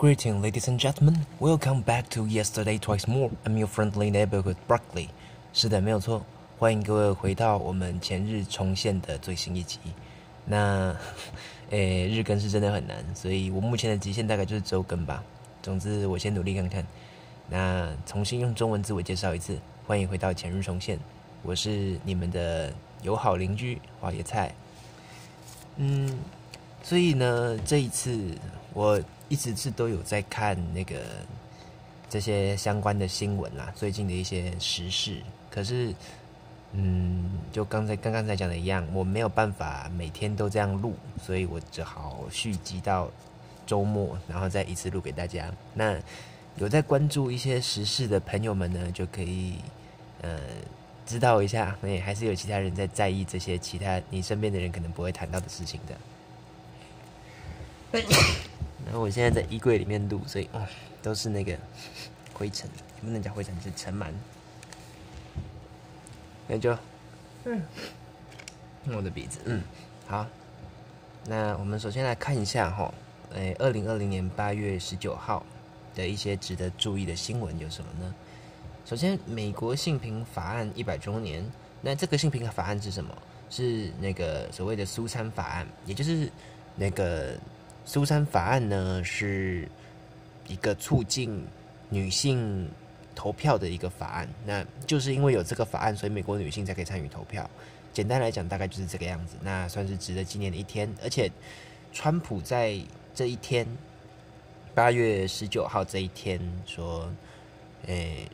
Greeting, ladies and gentlemen. Welcome back to Yesterday Twice More. I'm your friendly neighborhood Broccoli. 是的，没有错。欢迎各位回到我们前日重现的最新一集。那，诶，日更是真的很难，所以我目前的极限大概就是周更吧。总之，我先努力看看。那重新用中文自我介绍一次，欢迎回到前日重现。我是你们的友好邻居花椰菜。嗯，所以呢，这一次我。一直是都有在看那个这些相关的新闻啦，最近的一些时事。可是，嗯，就刚才刚刚才讲的一样，我没有办法每天都这样录，所以我只好续集到周末，然后再一次录给大家。那有在关注一些时事的朋友们呢，就可以呃知道一下，哎，还是有其他人在在意这些其他你身边的人可能不会谈到的事情的。然后我现在在衣柜里面录，所以哦，都是那个灰尘，不能讲灰尘，是尘螨。那就，嗯，我的鼻子，嗯，好。那我们首先来看一下哈，诶，二零二零年八月十九号的一些值得注意的新闻有什么呢？首先，美国性平法案一百周年。那这个性平法案是什么？是那个所谓的苏珊法案，也就是那个。苏珊法案呢，是一个促进女性投票的一个法案。那就是因为有这个法案，所以美国女性才可以参与投票。简单来讲，大概就是这个样子。那算是值得纪念的一天。而且，川普在这一天，八月十九号这一天说，诶，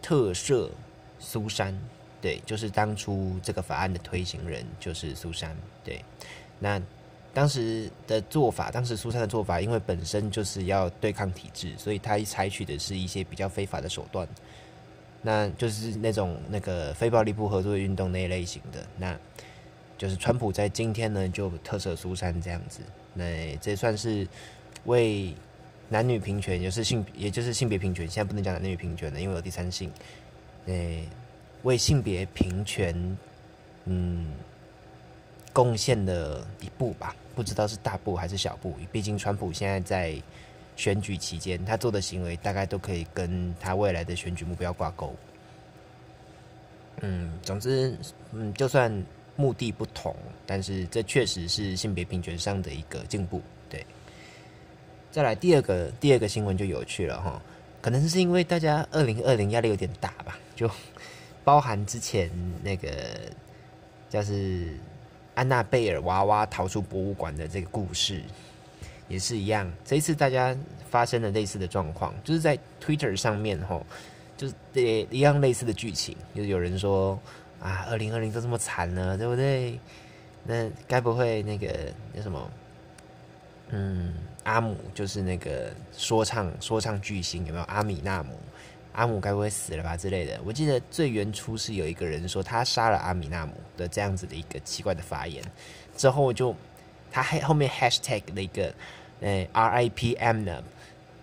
特赦苏珊。对，就是当初这个法案的推行人就是苏珊。对，那。当时的做法，当时苏珊的做法，因为本身就是要对抗体制，所以他采取的是一些比较非法的手段，那就是那种那个非暴力不合作运动那一类型的。那就是川普在今天呢，就特赦苏珊这样子，那这算是为男女平权，也是性，也就是性别平权。现在不能讲男女平权了，因为有第三性。诶，为性别平权，嗯。贡献的一步吧，不知道是大步还是小步。毕竟川普现在在选举期间，他做的行为大概都可以跟他未来的选举目标挂钩。嗯，总之，嗯，就算目的不同，但是这确实是性别平权上的一个进步。对，再来第二个第二个新闻就有趣了哈，可能是因为大家二零二零压力有点大吧，就包含之前那个就是。安娜贝尔娃娃逃出博物馆的这个故事也是一样。这一次大家发生了类似的状况，就是在 Twitter 上面吼，就是也一样类似的剧情。就是有人说啊，二零二零都这么惨了，对不对？那该不会那个那什么，嗯，阿姆就是那个说唱说唱巨星有没有？阿米纳姆。阿姆该不会死了吧之类的？我记得最原初是有一个人说他杀了阿米纳姆的这样子的一个奇怪的发言，之后就他还后面 hashtag 的一个呃 RIP Amna，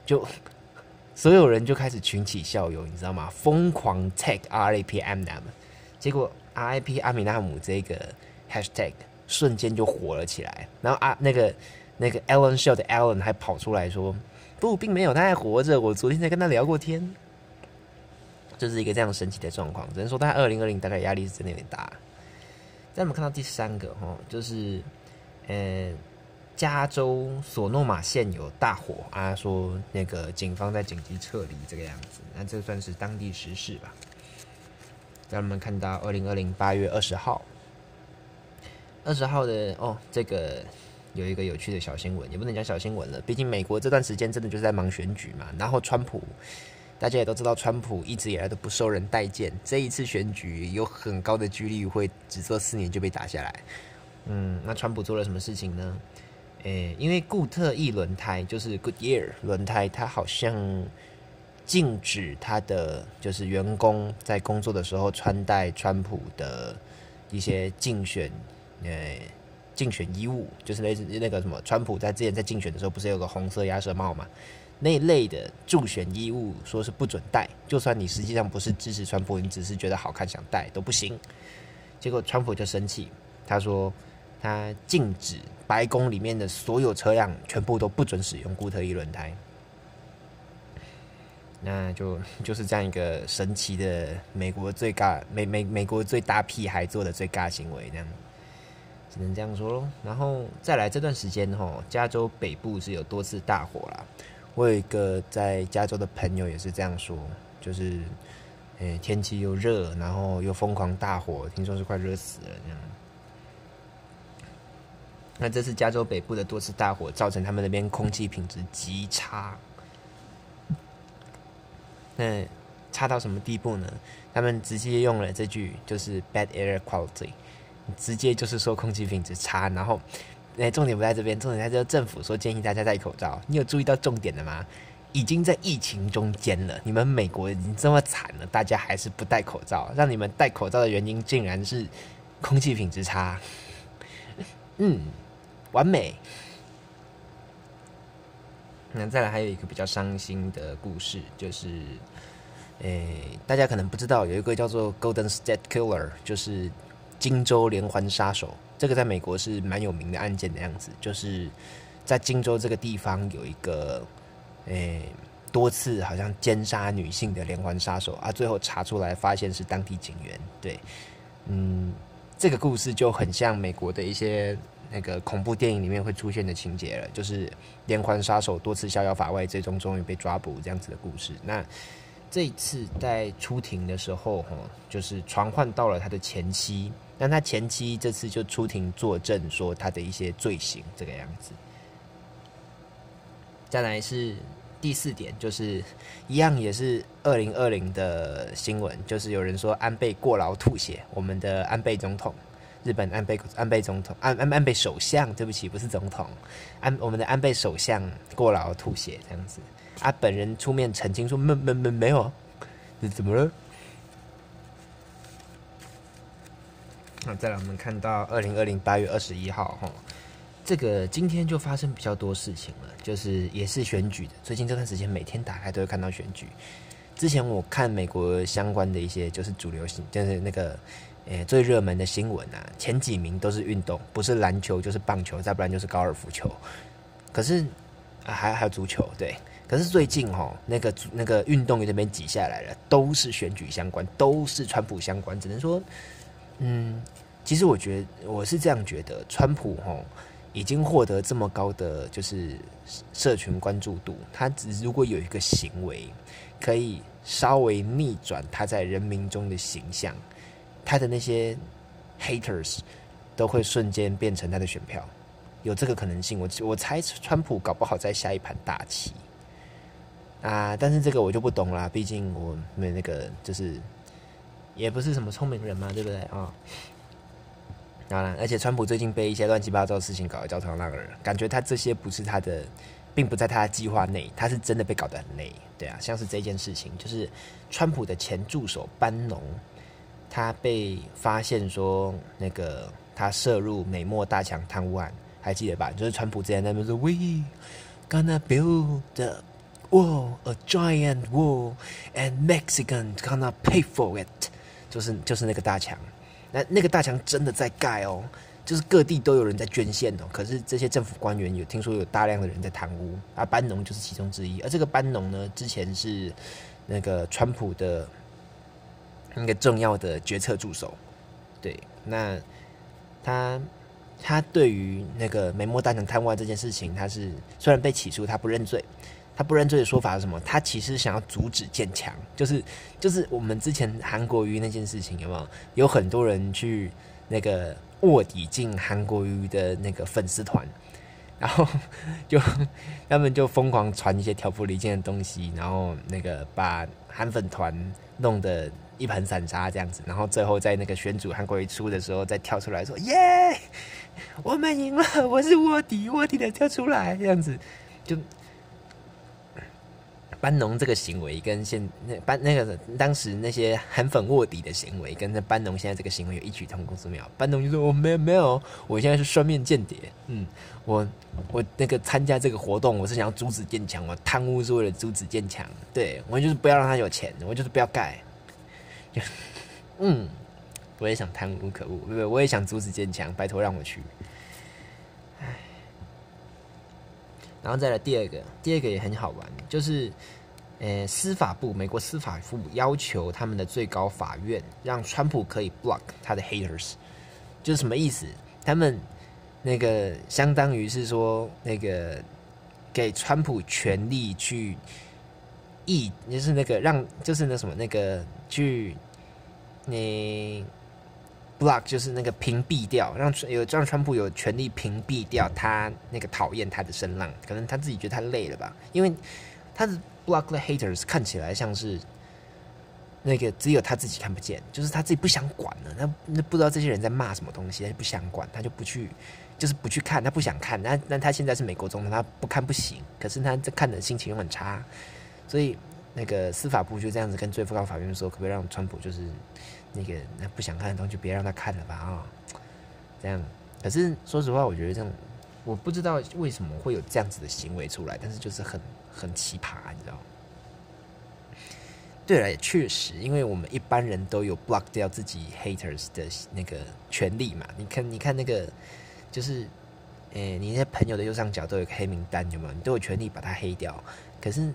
就所有人就开始群起效尤，你知道吗？疯狂 tag RIP Amna，结果 RIP 阿米纳姆这个 hashtag 瞬间就火了起来，然后啊那个那个 Alan Show 的 Alan 还跑出来说不，并没有，他还活着，我昨天才跟他聊过天。就是一个这样神奇的状况，只能说他二零二零大概压力是真的有点大。再我们看到第三个哈，就是呃，加州索诺马县有大火啊，说那个警方在紧急撤离这个样子，那这算是当地时事吧。让我们看到二零二零八月二十号，二十号的哦，这个有一个有趣的小新闻，也不能讲小新闻了，毕竟美国这段时间真的就是在忙选举嘛，然后川普。大家也都知道，川普一直以来都不受人待见。这一次选举有很高的几率会只做四年就被打下来。嗯，那川普做了什么事情呢？诶，因为固特异轮胎就是 Goodyear 轮胎，它好像禁止他的就是员工在工作的时候穿戴川普的一些竞选诶竞选衣物，就是类似那个什么，川普在之前在竞选的时候不是有个红色鸭舌帽嘛？那类的助选衣物，说是不准戴，就算你实际上不是支持川普，你只是觉得好看想戴都不行。结果川普就生气，他说他禁止白宫里面的所有车辆全部都不准使用固特异轮胎。那就就是这样一个神奇的美国最尬美美美国最大屁孩做的最尬行为，这样只能这样说喽。然后再来这段时间哈，加州北部是有多次大火啦。我有一个在加州的朋友也是这样说，就是诶天气又热，然后又疯狂大火，听说是快热死了这样。那这次加州北部的多次大火，造成他们那边空气品质极差。那差到什么地步呢？他们直接用了这句，就是 “bad air quality”，直接就是说空气品质差。然后，哎，重点不在这边，重点在这政府说建议大家戴口罩。你有注意到重点了吗？已经在疫情中间了，你们美国已经这么惨了，大家还是不戴口罩。让你们戴口罩的原因，竟然是空气品质差。嗯。完美。那再来还有一个比较伤心的故事，就是，诶，大家可能不知道，有一个叫做 Golden State Killer，就是荆州连环杀手。这个在美国是蛮有名的案件的样子，就是在荆州这个地方有一个，诶，多次好像奸杀女性的连环杀手啊，最后查出来发现是当地警员。对，嗯，这个故事就很像美国的一些。那个恐怖电影里面会出现的情节了，就是连环杀手多次逍遥法外，最终终于被抓捕这样子的故事。那这一次在出庭的时候，哈，就是传唤到了他的前妻，但他前妻这次就出庭作证，说他的一些罪行这个样子。再来是第四点，就是一样也是二零二零的新闻，就是有人说安倍过劳吐血，我们的安倍总统。日本安倍安倍总统安安安倍首相，对不起，不是总统，安我们的安倍首相过劳吐血这样子，啊，本人出面澄清说没没没没有，怎么了？那再来我们看到二零二零八月二十一号哈，这个今天就发生比较多事情了，就是也是选举的，最近这段时间每天打开都会看到选举。之前我看美国相关的一些就是主流性，就是那个。诶，最热门的新闻啊，前几名都是运动，不是篮球就是棒球，再不然就是高尔夫球。可是还还有足球，对。可是最近哈，那个那个运动有点被挤下来了，都是选举相关，都是川普相关。只能说，嗯，其实我觉得我是这样觉得，川普哈已经获得这么高的就是社群关注度，他只如果有一个行为可以稍微逆转他在人民中的形象。他的那些 haters 都会瞬间变成他的选票，有这个可能性。我我猜川普搞不好在下一盘大棋啊，但是这个我就不懂啦，毕竟我没那个，就是也不是什么聪明人嘛，对不对啊？当然，而且川普最近被一些乱七八糟的事情搞得焦头烂额，感觉他这些不是他的，并不在他的计划内，他是真的被搞得很累。对啊，像是这件事情，就是川普的前助手班农。他被发现说，那个他涉入美墨大墙贪污案，还记得吧？就是川普之前那边说，We gonna build a wall, a giant wall, and Mexican gonna pay for it。就是就是那个大墙，那那个大墙真的在盖哦，就是各地都有人在捐献哦。可是这些政府官员有听说有大量的人在贪污，而班农就是其中之一。而这个班农呢，之前是那个川普的。那个重要的决策助手，对，那他他对于那个梅莫大厂贪污这件事情，他是虽然被起诉，他不认罪。他不认罪的说法是什么？他其实想要阻止建强，就是就是我们之前韩国瑜那件事情，有没有？有很多人去那个卧底进韩国瑜的那个粉丝团，然后 就他们就疯狂传一些挑拨离间的东西，然后那个把韩粉团弄得。一盘散沙这样子，然后最后在那个选组韩国瑜出的时候，再跳出来说：“耶，我们赢了！我是卧底，卧底的跳出来这样子。”就班农这个行为跟现那班那个当时那些韩粉卧底的行为，跟那班农现在这个行为有异曲同工之妙。班农就说：“我没有没有，我现在是双面间谍。嗯，我我那个参加这个活动，我是想要阻止建强，我贪污是为了阻止建强。对我就是不要让他有钱，我就是不要盖。”嗯，我也想贪污，可恶！不不，我也想阻止建强，拜托让我去。唉，然后再来第二个，第二个也很好玩，就是呃，司法部美国司法部要求他们的最高法院让川普可以 block 他的 haters，就是什么意思？他们那个相当于是说那个给川普权力去抑，就是那个让就是那什么那个去你 block 就是那个屏蔽掉，让有让川普有权利屏蔽掉他那个讨厌他的声浪，可能他自己觉得他累了吧，因为他的。Block the haters 看起来像是那个只有他自己看不见，就是他自己不想管了。那那不知道这些人在骂什么东西，他就不想管，他就不去，就是不去看，他不想看。那那他现在是美国总统，他不看不行。可是他这看的心情又很差，所以那个司法部就这样子跟最高法院说，可不可以让川普就是那个那不想看的东西就别让他看了吧啊？这样。可是说实话，我觉得这种我不知道为什么会有这样子的行为出来，但是就是很。很奇葩，你知道？对了，也确实，因为我们一般人都有 block 掉自己 haters 的那个权利嘛。你看，你看那个，就是，诶，你那些朋友的右上角都有个黑名单，有没有？你都有权利把他黑掉。可是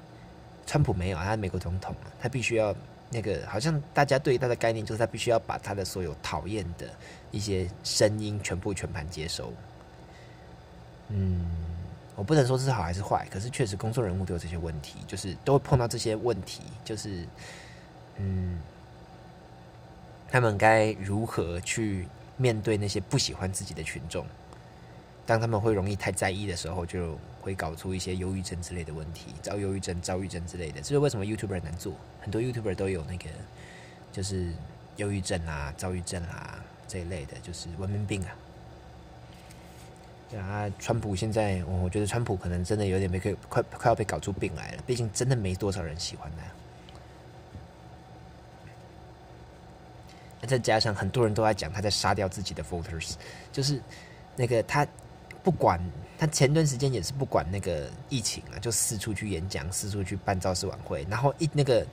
川普没有，他是美国总统嘛他必须要那个，好像大家对他的概念就是他必须要把他的所有讨厌的一些声音全部全盘接收。嗯。我不能说是好还是坏，可是确实公众人物都有这些问题，就是都会碰到这些问题，就是嗯，他们该如何去面对那些不喜欢自己的群众？当他们会容易太在意的时候，就会搞出一些忧郁症之类的问题，遭忧郁症、躁郁症之类的。这是为什么 YouTuber 难做？很多 YouTuber 都有那个，就是忧郁症啊、躁郁症啊这一类的，就是文明病啊。啊，川普现在，我觉得川普可能真的有点被快快快要被搞出病来了。毕竟真的没多少人喜欢他。再加上很多人都在讲他在杀掉自己的 voters，就是那个他不管他前段时间也是不管那个疫情啊，就四处去演讲，四处去办造势晚会，然后一那个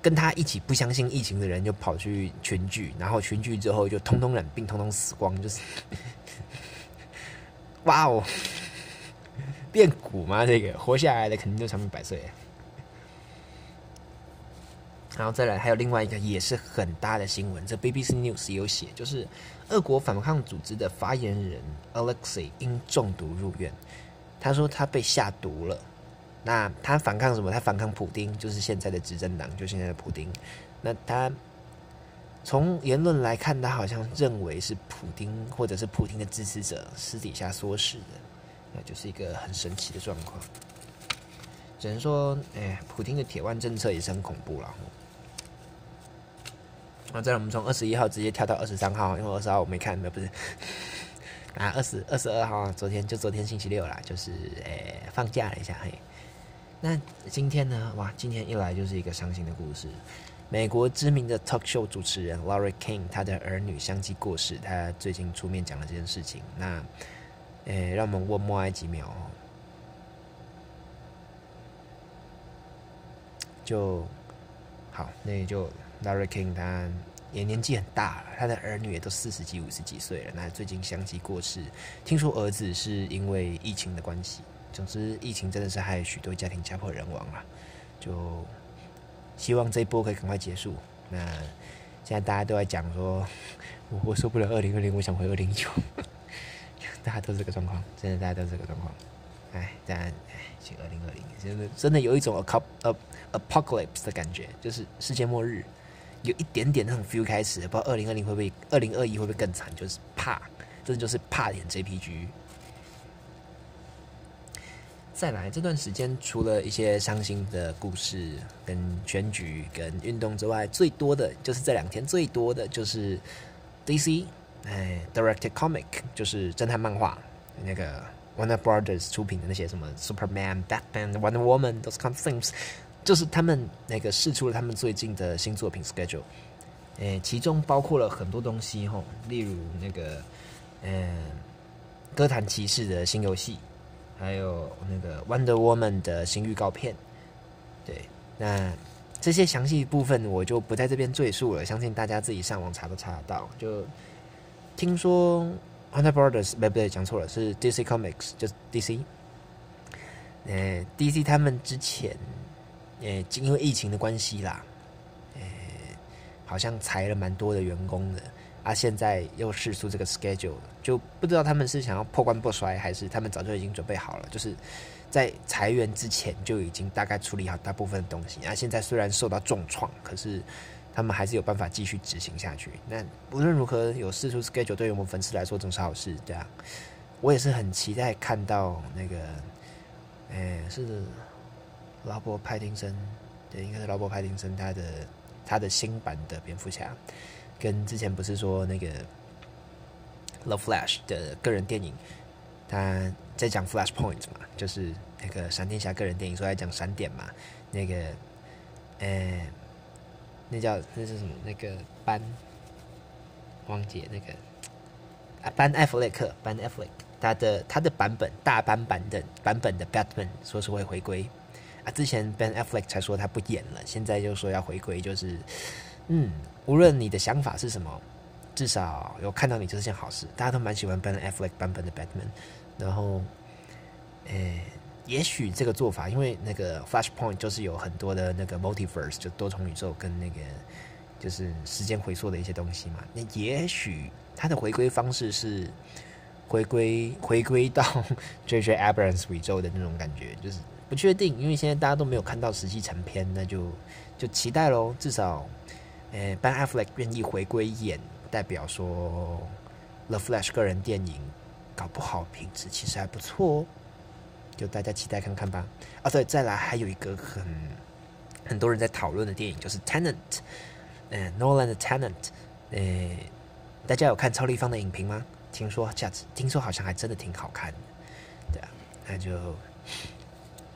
跟他一起不相信疫情的人就跑去群聚，然后群聚之后就通通染病，通通死光，就是。哇哦，变古吗？这个活下来的肯定就长命百岁。然后再来，还有另外一个也是很大的新闻，这 BBC News 有写，就是俄国反抗组织的发言人 Alexei 因中毒入院。他说他被下毒了。那他反抗什么？他反抗普丁，就是现在的执政党，就现在的普丁。那他。从言论来看，他好像认为是普丁或者是普丁的支持者私底下唆使的，那就是一个很神奇的状况。只能说，哎，普丁的铁腕政策也是很恐怖了。那再来，我们从二十一号直接跳到二十三号，因为二十号我没看，那不是啊，二十二十二号，昨天就昨天星期六啦，就是哎放假了一下嘿。那今天呢？哇，今天一来就是一个伤心的故事。美国知名的 talk show 主持人 Larry King，他的儿女相继过世，他最近出面讲了这件事情。那，诶，让我们默默哀几秒哦。就好，那就 Larry King 他也年纪很大了，他的儿女也都四十几、五十几岁了。那最近相继过世，听说儿子是因为疫情的关系。总之，疫情真的是害许多家庭家破人亡了。就。希望这一波可以赶快结束。那现在大家都在讲说，我我受不了二零二零，我想回二零一九。大家都是这个状况，真的大家都是这个状况。哎，但哎，请二零二零，真的真的有一种 a apocalypse 的感觉，就是世界末日，有一点点那种 feel 开始。不知道二零二零会不会，二零二一会不会更惨？就是怕，真的就是怕点 JPG。再来这段时间，除了一些伤心的故事、跟选举、跟运动之外，最多的就是这两天最多的就是 DC 哎，Direct Comic 就是侦探漫画，那个 Warner Brothers 出品的那些什么 Superman、Batman、Wonder Woman those kind of things，就是他们那个试出了他们最近的新作品 schedule，哎，其中包括了很多东西吼，例如那个嗯，歌坛骑士的新游戏。还有那个《Wonder Woman》的新预告片，对，那这些详细部分我就不在这边赘述了，相信大家自己上网查都查得到。就听说 Wonder Brothers，不对，讲错了，是 DC Comics，就是 DC。呃，DC 他们之前呃，因为疫情的关系啦，呃，好像裁了蛮多的员工的，啊，现在又试出这个 schedule，就不知道他们是想要破罐破摔，还是他们早就已经准备好了，就是在裁员之前就已经大概处理好大部分的东西，啊，现在虽然受到重创，可是他们还是有办法继续执行下去。那无论如何，有试出 schedule，对于我们粉丝来说总是好事，这样。我也是很期待看到那个，哎，是劳勃派丁森，对，应该是劳勃派丁森他的他的新版的蝙蝠侠，跟之前不是说那个《The Flash》的个人电影，他在讲 Flash Point 嘛，就是那个闪电侠个人电影，说在讲闪电嘛，那个，哎，那叫那是什么？那个班，汪姐那个啊，班艾弗雷克，班艾弗雷克。他的他的版本大版版的版本的 Batman 说是会回归啊，之前 Ben Affleck 才说他不演了，现在就说要回归，就是嗯，无论你的想法是什么，至少有看到你就是件好事。大家都蛮喜欢 Ben Affleck 版本的 Batman，然后，诶，也许这个做法，因为那个 Flashpoint 就是有很多的那个 Multiverse 就多重宇宙跟那个就是时间回溯的一些东西嘛，那也许他的回归方式是。回归回归到 J J Abrams 宇宙的那种感觉，就是不确定，因为现在大家都没有看到实际成片，那就就期待喽。至少，呃，Ben Affleck 愿意回归演，代表说 The Flash 个人电影搞不好品质其实还不错哦，就大家期待看看吧。啊，对，再来还有一个很很多人在讨论的电影就是 Tenant，嗯，Nolan 的 Tenant，呃，大家有看超立方的影评吗？听说价值，听说好像还真的挺好看的，对啊，那就，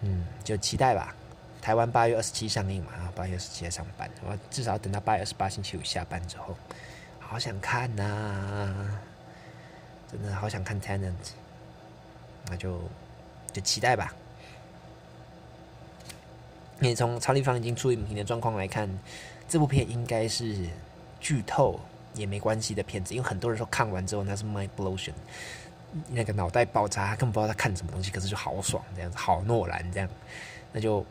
嗯，就期待吧。台湾八月二十七上映嘛，然后八月二十七上班，我至少等到八月二十八星期五下班之后，好想看呐，真的好想看《Tenant》，那就就期待吧。你从超立方已经出影评的状况来看，这部片应该是剧透。也没关系的片子，因为很多人说看完之后那是 m y blown，那个脑袋爆炸，根本不知道他看什么东西，可是就好爽这样子，好诺兰这样，那就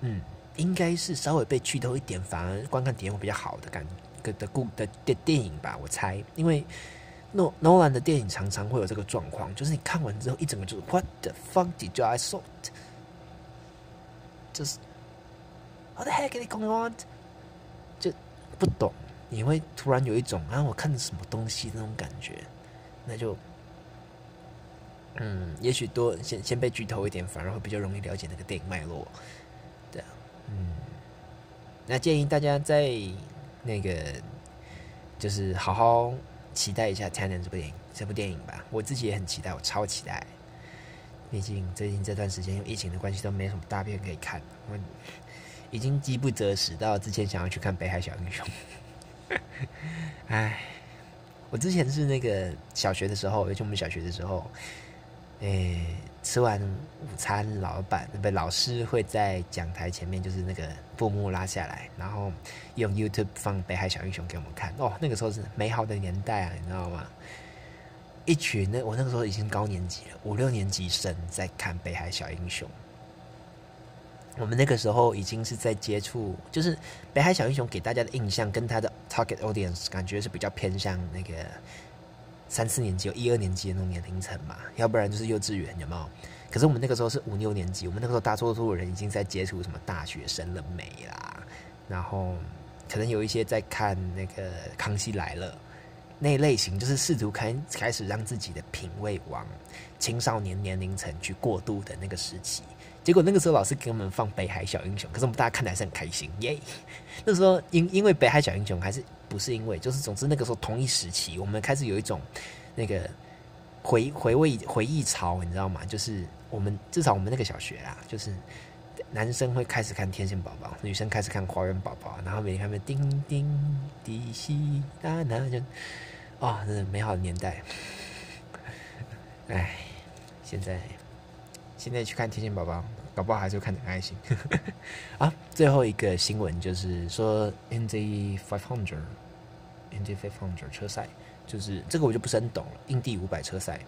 嗯，应该是稍微被剧透一点，反而观看体验会比较好的感的的故的的电影吧，我猜，因为诺诺兰的电影常常会有这个状况，就是你看完之后一整个就是 what the fuck did I saw，就是 what the heck is going on，就不懂。你会突然有一种啊，我看什么东西那种感觉，那就，嗯，也许多先先被剧透一点，反而会比较容易了解那个电影脉络，对啊，嗯，那建议大家在那个就是好好期待一下《天能》这部电影，这部电影吧。我自己也很期待，我超期待。毕竟最近这段时间因为疫情的关系，都没什么大片可以看，我已经饥不择食到之前想要去看《北海小英雄》。唉，我之前是那个小学的时候，尤其我们小学的时候，诶，吃完午餐，老板不老师会在讲台前面，就是那个布幕拉下来，然后用 YouTube 放《北海小英雄》给我们看。哦，那个时候是美好的年代啊，你知道吗？一群那我那个时候已经高年级了，五六年级生在看《北海小英雄》。我们那个时候已经是在接触，就是《北海小英雄》给大家的印象跟他的 target audience 感觉是比较偏向那个三四年级、一二年级的那种年龄层嘛，要不然就是幼稚园，有没有？可是我们那个时候是五六年级，我们那个时候大多数人已经在接触什么大学生了没啦，然后可能有一些在看那个《康熙来了》那类型，就是试图开开始让自己的品味往青少年年龄层去过渡的那个时期。结果那个时候老师给我们放《北海小英雄》，可是我们大家看的还是很开心，耶！那时候因因为《北海小英雄》还是不是因为，就是总之那个时候同一时期，我们开始有一种那个回回味回忆潮，你知道吗？就是我们至少我们那个小学啦，就是男生会开始看《天线宝宝》，女生开始看《花园宝宝》，然后每天他们叮叮滴西哒哒，就啊，那是美好的年代。哎，现在。现在去看《天线宝宝》，搞不好还是看得开心。啊，最后一个新闻就是说，NZ Five Hundred，NZ Five Hundred 车赛，就是这个我就不是很懂了。印第五百车赛，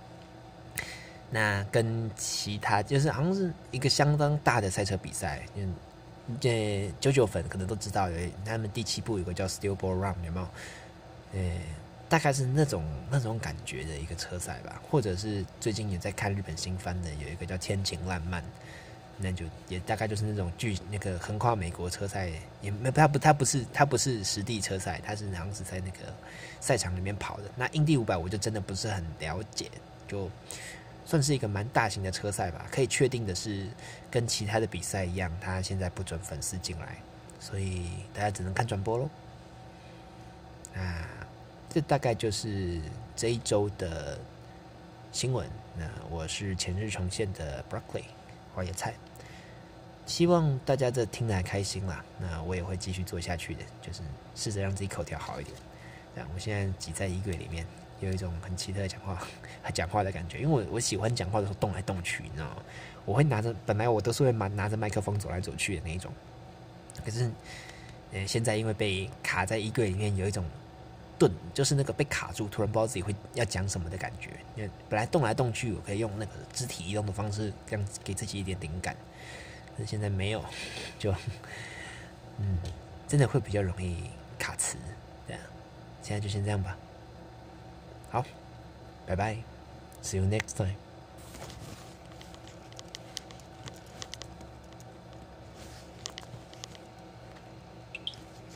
那跟其他就是好像是一个相当大的赛车比赛，嗯这九九粉可能都知道，有他们第七部有个叫《Steel Ball Run》，有没有？呃，大概是那种那种感觉的一个车赛吧，或者是最近也在看日本新番的，有一个叫《天晴烂漫》，那就也大概就是那种巨那个横跨美国车赛，也没它不它不是它不是实地车赛，它是好像是在那个赛场里面跑的。那印第五百我就真的不是很了解，就。算是一个蛮大型的车赛吧，可以确定的是，跟其他的比赛一样，他现在不准粉丝进来，所以大家只能看转播喽。那这大概就是这一周的新闻。那我是前日重现的 Broccoli 花椰菜，希望大家这听得还开心啦。那我也会继续做下去的，就是试着让自己口条好一点。这样，我现在挤在衣柜里面。有一种很奇特的讲话、讲话的感觉，因为我我喜欢讲话的时候动来动去，你知道吗？我会拿着，本来我都是会拿拿着麦克风走来走去的那一种，可是，呃，现在因为被卡在衣柜里面，有一种顿，就是那个被卡住，突然不知道自己会要讲什么的感觉。因为本来动来动去，我可以用那个肢体移动的方式，这样给自己一点灵感，但现在没有，就，嗯，真的会比较容易卡词，这样，现在就先这样吧。好，拜拜，See you next time。